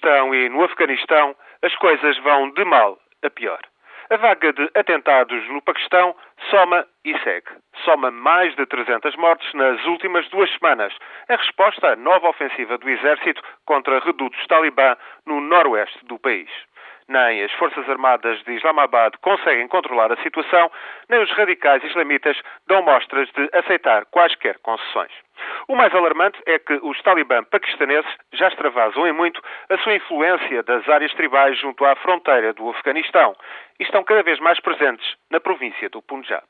Paquistão e no Afeganistão, as coisas vão de mal a pior. A vaga de atentados no Paquistão soma e segue. Soma mais de 300 mortes nas últimas duas semanas, em resposta à nova ofensiva do exército contra redutos talibã no noroeste do país. Nem as Forças Armadas de Islamabad conseguem controlar a situação, nem os radicais islamitas dão mostras de aceitar quaisquer concessões. O mais alarmante é que os talibã paquistaneses já extravasam em muito a sua influência das áreas tribais junto à fronteira do Afeganistão e estão cada vez mais presentes na província do Punjab.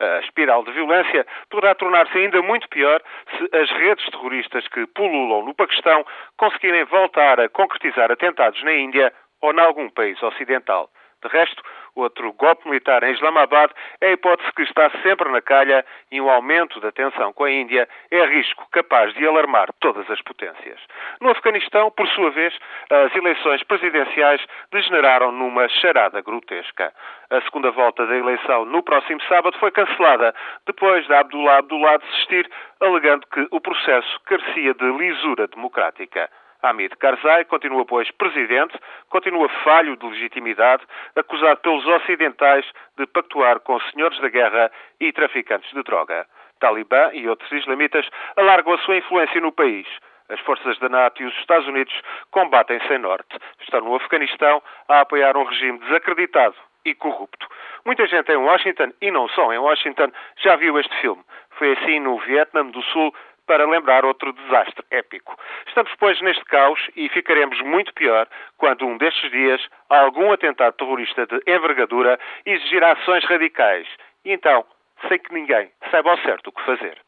A espiral de violência poderá tornar-se ainda muito pior se as redes terroristas que pululam no Paquistão conseguirem voltar a concretizar atentados na Índia ou em algum país ocidental. De resto, outro golpe militar em Islamabad é a hipótese que está sempre na calha e um aumento da tensão com a Índia é risco capaz de alarmar todas as potências. No Afeganistão, por sua vez, as eleições presidenciais degeneraram numa charada grotesca. A segunda volta da eleição no próximo sábado foi cancelada depois de Abdullah Abdullah desistir, alegando que o processo carecia de lisura democrática. Hamid Karzai continua, pois, presidente, continua falho de legitimidade, acusado pelos ocidentais de pactuar com senhores da guerra e traficantes de droga. Talibã e outros islamitas alargam a sua influência no país. As forças da NATO e os Estados Unidos combatem sem norte. Estão no Afeganistão a apoiar um regime desacreditado e corrupto. Muita gente em Washington, e não só em Washington, já viu este filme. Foi assim no Vietnã do Sul, para lembrar outro desastre épico. Estamos, pois, neste caos e ficaremos muito pior quando um destes dias algum atentado terrorista de envergadura exigirá ações radicais. E então, sem que ninguém saiba ao certo o que fazer.